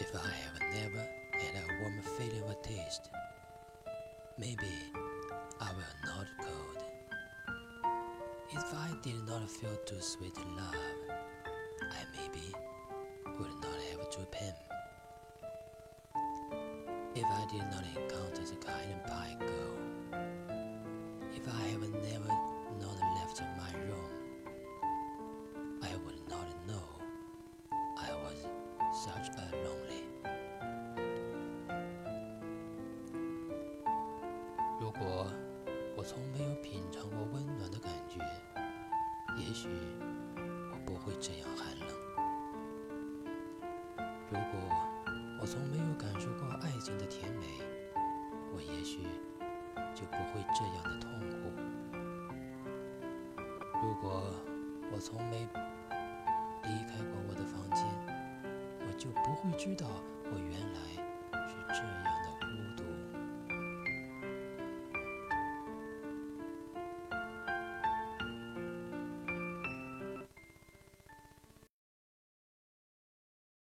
If I have never had a warm feeling of taste, maybe I will not cold. If I did not feel too sweet love, I maybe would not have to pen. If I did not 如果我从没有品尝过温暖的感觉，也许我不会这样寒冷。如果我从没有感受过爱情的甜美，我也许就不会这样的痛苦。如果我从没离开过我的房间，我就不会知道我原来